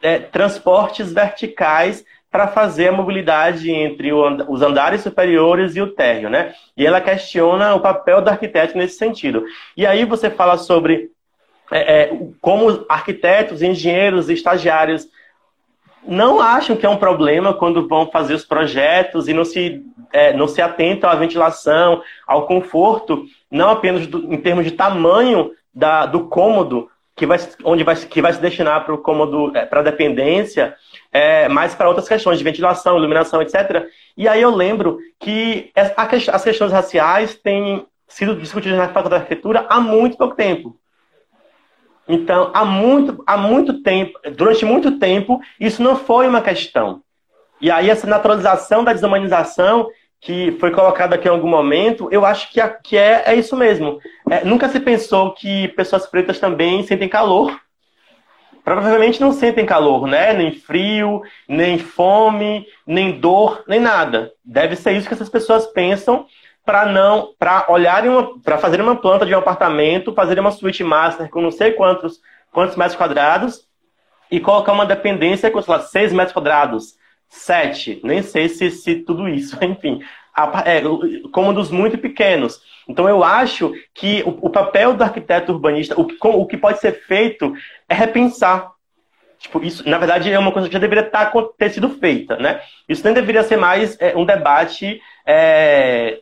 é, transportes verticais para fazer a mobilidade entre os andares superiores e o térreo, né? E ela questiona o papel do arquiteto nesse sentido. E aí você fala sobre é, é como arquitetos, engenheiros estagiários não acham que é um problema quando vão fazer os projetos e não se, é, não se atentam à ventilação, ao conforto, não apenas do, em termos de tamanho da, do cômodo, que vai, onde vai, que vai se destinar para o cômodo, é, para a dependência, é, mas para outras questões de ventilação, iluminação, etc. E aí eu lembro que as questões raciais têm sido discutidas na Faculdade de Arquitetura há muito pouco tempo. Então, há muito, há muito tempo, durante muito tempo, isso não foi uma questão. E aí, essa naturalização da desumanização, que foi colocada aqui em algum momento, eu acho que, que é, é isso mesmo. É, nunca se pensou que pessoas pretas também sentem calor. Provavelmente não sentem calor, né? Nem frio, nem fome, nem dor, nem nada. Deve ser isso que essas pessoas pensam para não para olharem para fazer uma planta de um apartamento, fazer uma suíte master com não sei quantos quantos metros quadrados e colocar uma dependência com sei lá, 6 metros quadrados, 7, nem sei se, se tudo isso, (laughs) enfim, é, cômodos muito pequenos. Então eu acho que o, o papel do arquiteto urbanista, o, o que pode ser feito é repensar Tipo, isso, na verdade, é uma coisa que já deveria estar, tá, ter sido feita, né? Isso nem deveria ser mais é, um debate é,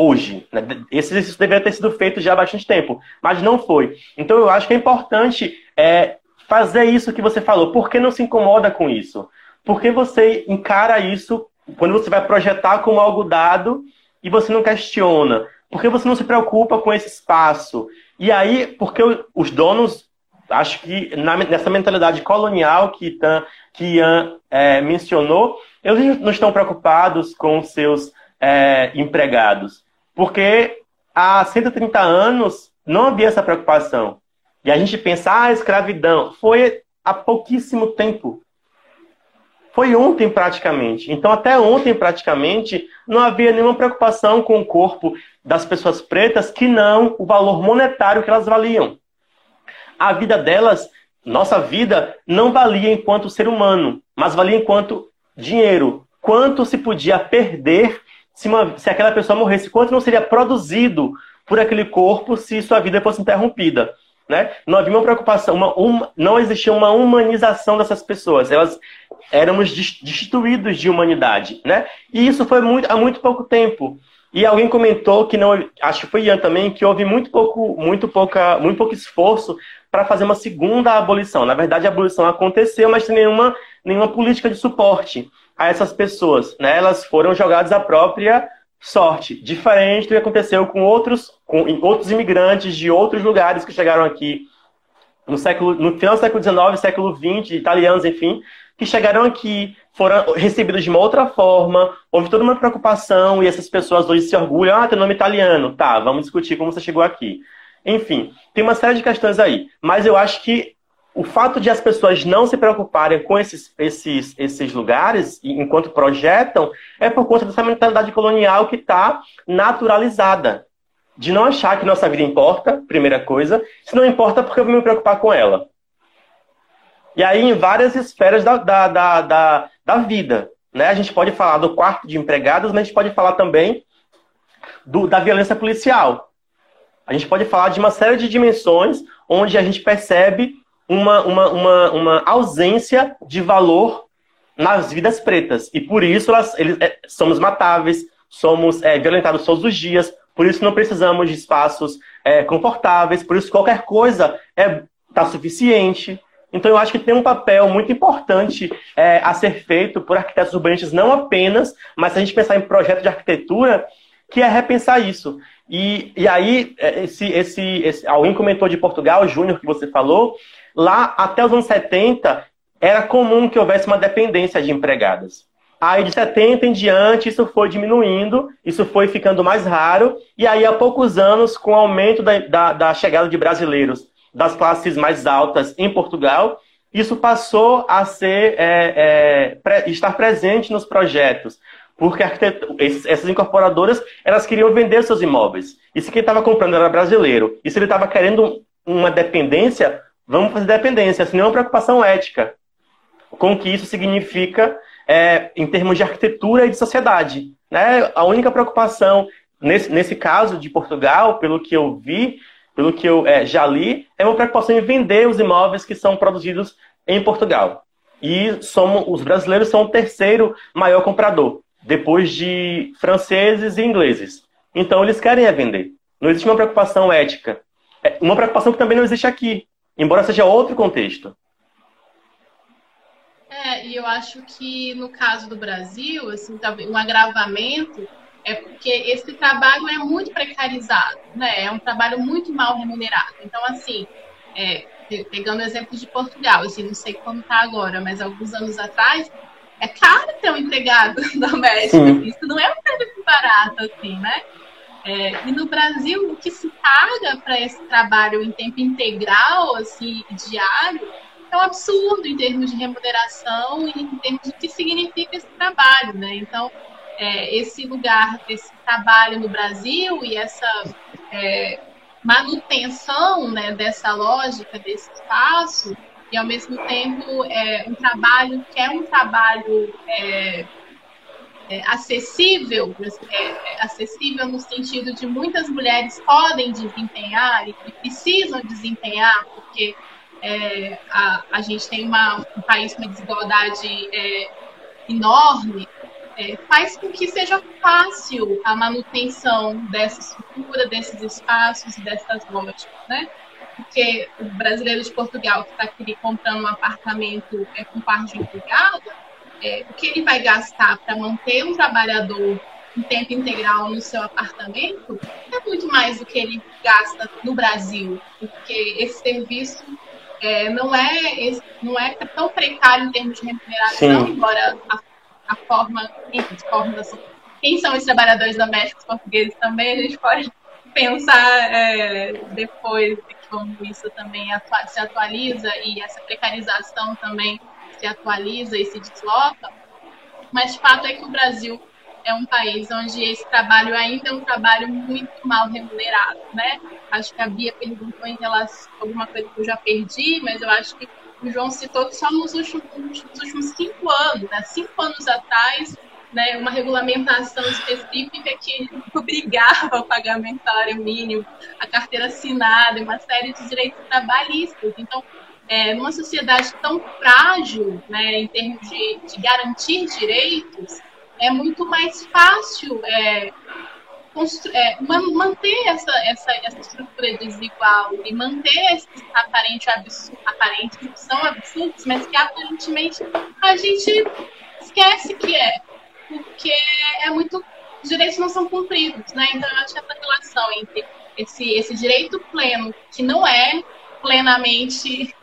hoje. Né? Esse exercício deveria ter sido feito já há bastante tempo, mas não foi. Então eu acho que é importante é, fazer isso que você falou. Por que não se incomoda com isso? Por que você encara isso quando você vai projetar como algo dado e você não questiona? Por que você não se preocupa com esse espaço? E aí, porque os donos, acho que nessa mentalidade colonial que, que Ian é, mencionou, eles não estão preocupados com seus é, empregados. Porque há 130 anos não havia essa preocupação. E a gente pensa, ah, escravidão. Foi há pouquíssimo tempo. Foi ontem praticamente. Então, até ontem praticamente, não havia nenhuma preocupação com o corpo das pessoas pretas que não o valor monetário que elas valiam. A vida delas, nossa vida, não valia enquanto ser humano, mas valia enquanto dinheiro. Quanto se podia perder se, uma, se aquela pessoa morresse, quanto não seria produzido por aquele corpo se sua vida fosse interrompida. Né? Não havia uma preocupação, uma, uma, não existia uma humanização dessas pessoas. Elas éramos destituídos de humanidade. Né? E isso foi muito, há muito pouco tempo. E alguém comentou que não, acho que foi Ian também, que houve muito pouco, muito pouca, muito pouco esforço para fazer uma segunda abolição. Na verdade, a abolição aconteceu, mas sem nenhuma, nenhuma política de suporte a essas pessoas. Né? Elas foram jogadas à própria sorte, diferente do que aconteceu com outros, com outros imigrantes de outros lugares que chegaram aqui no século, no final do século XIX, século XX, italianos, enfim, que chegaram aqui, foram recebidos de uma outra forma, houve toda uma preocupação e essas pessoas hoje se orgulham, ah, tem nome italiano, tá, vamos discutir como você chegou aqui. Enfim, tem uma série de questões aí, mas eu acho que o fato de as pessoas não se preocuparem com esses, esses, esses lugares, enquanto projetam, é por conta dessa mentalidade colonial que está naturalizada. De não achar que nossa vida importa, primeira coisa. Se não importa, porque eu vou me preocupar com ela. E aí, em várias esferas da, da, da, da, da vida. Né? A gente pode falar do quarto de empregados, mas a gente pode falar também do, da violência policial. A gente pode falar de uma série de dimensões onde a gente percebe uma, uma, uma, uma ausência de valor nas vidas pretas. E por isso elas, eles, é, somos matáveis, somos é, violentados todos os dias, por isso não precisamos de espaços é, confortáveis, por isso qualquer coisa é tá suficiente. Então eu acho que tem um papel muito importante é, a ser feito por arquitetos urbanistas, não apenas, mas se a gente pensar em projeto de arquitetura, que é repensar isso. E, e aí, é, esse, esse, esse, alguém comentou de Portugal, Júnior, que você falou, lá até os anos 70 era comum que houvesse uma dependência de empregadas. Aí de 70 em diante isso foi diminuindo, isso foi ficando mais raro, e aí há poucos anos, com o aumento da, da, da chegada de brasileiros das classes mais altas em Portugal, isso passou a ser é, é, estar presente nos projetos, porque essas incorporadoras elas queriam vender seus imóveis. E se quem estava comprando era brasileiro, e se ele estava querendo uma dependência, vamos fazer dependência, assim, não é uma preocupação ética com o que isso significa é, em termos de arquitetura e de sociedade. Né? A única preocupação, nesse, nesse caso de Portugal, pelo que eu vi, pelo que eu é, já li, é uma preocupação em vender os imóveis que são produzidos em Portugal. E somos, os brasileiros são o terceiro maior comprador, depois de franceses e ingleses. Então eles querem é vender. Não existe uma preocupação ética. É uma preocupação que também não existe aqui, embora seja outro contexto. É, e eu acho que no caso do Brasil, assim, um agravamento é porque esse trabalho é muito precarizado, né? É um trabalho muito mal remunerado. Então, assim, é, pegando o exemplo de Portugal, assim, não sei como está agora, mas alguns anos atrás, é caro ter um empregado (laughs) doméstico. Sim. Isso não é um serviço barato, assim, né? É, e no Brasil, o que se paga para esse trabalho em tempo integral, assim, diário, é um absurdo em termos de remuneração e em termos de que significa esse trabalho, né? Então, é, esse lugar, esse trabalho no Brasil e essa é, manutenção né, dessa lógica, desse espaço, e ao mesmo tempo é um trabalho que é um trabalho é, acessível, é, é, acessível no sentido de muitas mulheres podem desempenhar e precisam desempenhar, porque é, a, a gente tem uma, um país com uma desigualdade é, enorme, é, faz com que seja fácil a manutenção dessa estrutura, desses espaços e dessas lógicas, né? Porque o brasileiro de Portugal que está aqui comprando um apartamento é, com parte empregada, é, o que ele vai gastar para manter um trabalhador em tempo integral no seu apartamento é muito mais do que ele gasta no Brasil, porque esse serviço é, não, é, não é tão precário em termos de remuneração, Sim. embora a, a forma, enfim, formas, quem são os trabalhadores domésticos portugueses também, a gente pode pensar é, depois de como isso também atua se atualiza e essa precarização também se atualiza e se desloca. Mas fato é que o Brasil é um país onde esse trabalho ainda é um trabalho muito mal remunerado, né? Acho que a Bia perguntou em relação a alguma coisa que eu já perdi, mas eu acho que o João citou que só nos últimos, nos últimos cinco anos, né? cinco anos atrás, né, uma regulamentação específica que (laughs) obrigava o pagamento do salário mínimo, a carteira assinada, uma série de direitos trabalhistas. Então, é, numa sociedade tão frágil, né, em termos de, de garantir direitos, é muito mais fácil é, é, manter essa, essa, essa estrutura desigual e manter esses aparentes absurdos, aparentes que são absurdos, mas que aparentemente a gente esquece que é, porque é muito os direitos não são cumpridos, né? Então eu acho que essa relação entre esse, esse direito pleno, que não é plenamente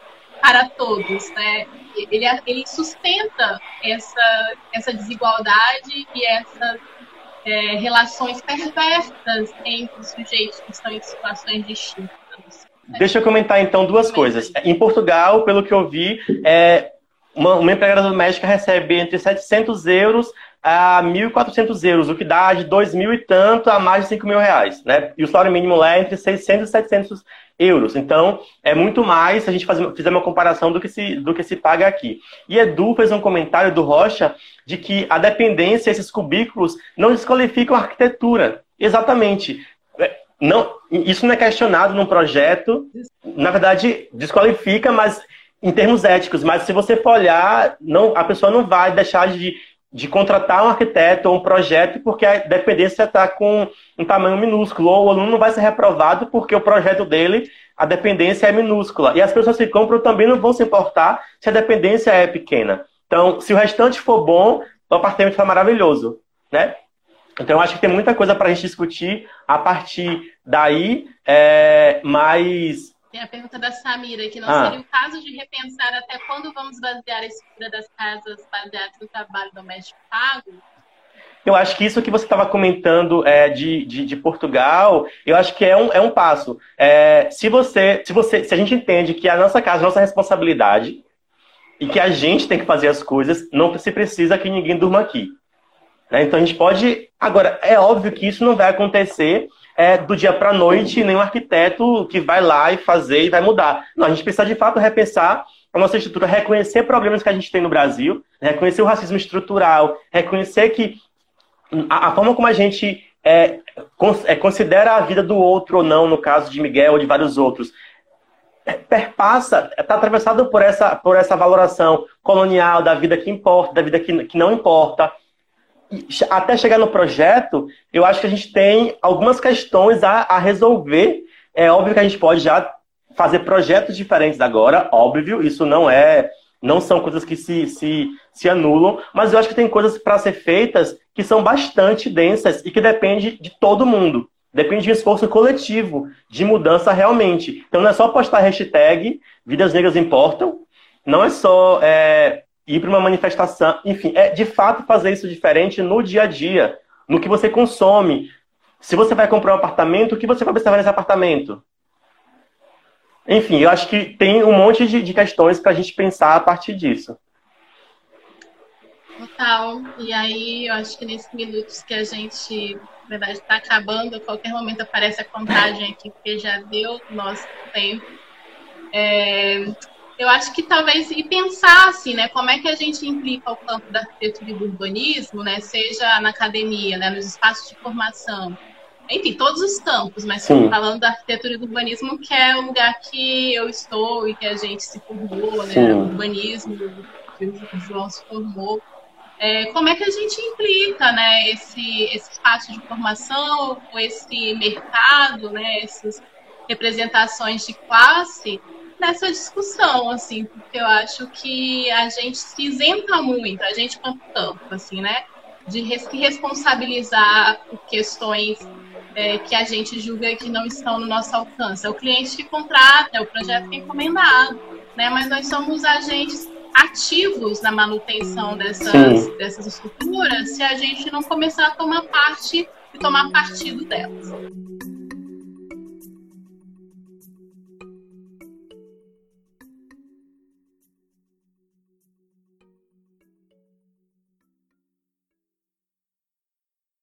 para todos, né? Ele, ele sustenta essa, essa desigualdade e essas é, relações perversas entre os sujeitos que estão em situações distintas. Né? Deixa eu comentar então duas coisas. Em Portugal, pelo que eu vi, é, uma, uma empregada doméstica recebe entre 700 euros a 1.400 euros, o que dá de 2 mil e tanto a mais de 5 mil reais, né? E o salário mínimo lá é entre 600 e 700 euros. Então, é muito mais se a gente fazer, fizer uma comparação do que, se, do que se paga aqui. E Edu fez um comentário do Rocha de que a dependência, esses cubículos, não desqualificam a arquitetura. Exatamente. É, não, isso não é questionado num projeto. Na verdade, desqualifica, mas em termos éticos. Mas se você for olhar, não, a pessoa não vai deixar de de contratar um arquiteto ou um projeto porque a dependência está com um tamanho minúsculo, ou o aluno não vai ser reprovado porque o projeto dele, a dependência é minúscula. E as pessoas que compram também não vão se importar se a dependência é pequena. Então, se o restante for bom, o apartamento está maravilhoso, né? Então, acho que tem muita coisa para a gente discutir a partir daí, é, mas tem a pergunta da Samira, que não ah. seria o caso de repensar até quando vamos basear a estrutura das casas baseadas no trabalho doméstico pago? Eu acho que isso que você estava comentando é, de, de, de, Portugal, eu acho que é um, é um passo. É, se você, se você, se a gente entende que a nossa casa é nossa responsabilidade e que a gente tem que fazer as coisas, não se precisa que ninguém durma aqui. Né? Então a gente pode. Agora, é óbvio que isso não vai acontecer é, do dia para a noite, nenhum arquiteto que vai lá e fazer e vai mudar. Não, a gente precisa de fato repensar a nossa estrutura, reconhecer problemas que a gente tem no Brasil, reconhecer o racismo estrutural, reconhecer que a, a forma como a gente é, é, considera a vida do outro ou não, no caso de Miguel ou de vários outros, é, perpassa, está atravessado por essa, por essa valoração colonial da vida que importa, da vida que, que não importa até chegar no projeto, eu acho que a gente tem algumas questões a, a resolver. É óbvio que a gente pode já fazer projetos diferentes agora, óbvio, isso não é. Não são coisas que se, se, se anulam, mas eu acho que tem coisas para ser feitas que são bastante densas e que depende de todo mundo. Depende de um esforço coletivo de mudança realmente. Então não é só postar hashtag Vidas Negras Importam, não é só é, ir para uma manifestação, enfim, é de fato fazer isso diferente no dia a dia, no que você consome. Se você vai comprar um apartamento, o que você vai observar nesse apartamento? Enfim, eu acho que tem um monte de, de questões para a gente pensar a partir disso. Total. E aí, eu acho que nesses minutos que a gente, na verdade, está acabando, a qualquer momento aparece a contagem aqui, porque já deu nosso tempo. É, eu acho que talvez e pensar assim, né, como é que a gente implica o campo da arquitetura e do urbanismo, né, seja na academia, né, nos espaços de formação, enfim, todos os campos, mas Sim. falando da arquitetura e do urbanismo, que é o lugar que eu estou e que a gente se formou, né, o urbanismo, que o João se formou. É, como é que a gente implica, né, esse, esse espaço de formação, esse mercado, né, essas representações de classe nessa discussão, assim, porque eu acho que a gente se isenta muito, a gente quanto campo, assim, né? De se responsabilizar por questões é, que a gente julga que não estão no nosso alcance. É o cliente que contrata, é o projeto que é encomendado, né? Mas nós somos agentes ativos na manutenção dessas, dessas estruturas se a gente não começar a tomar parte e tomar partido delas.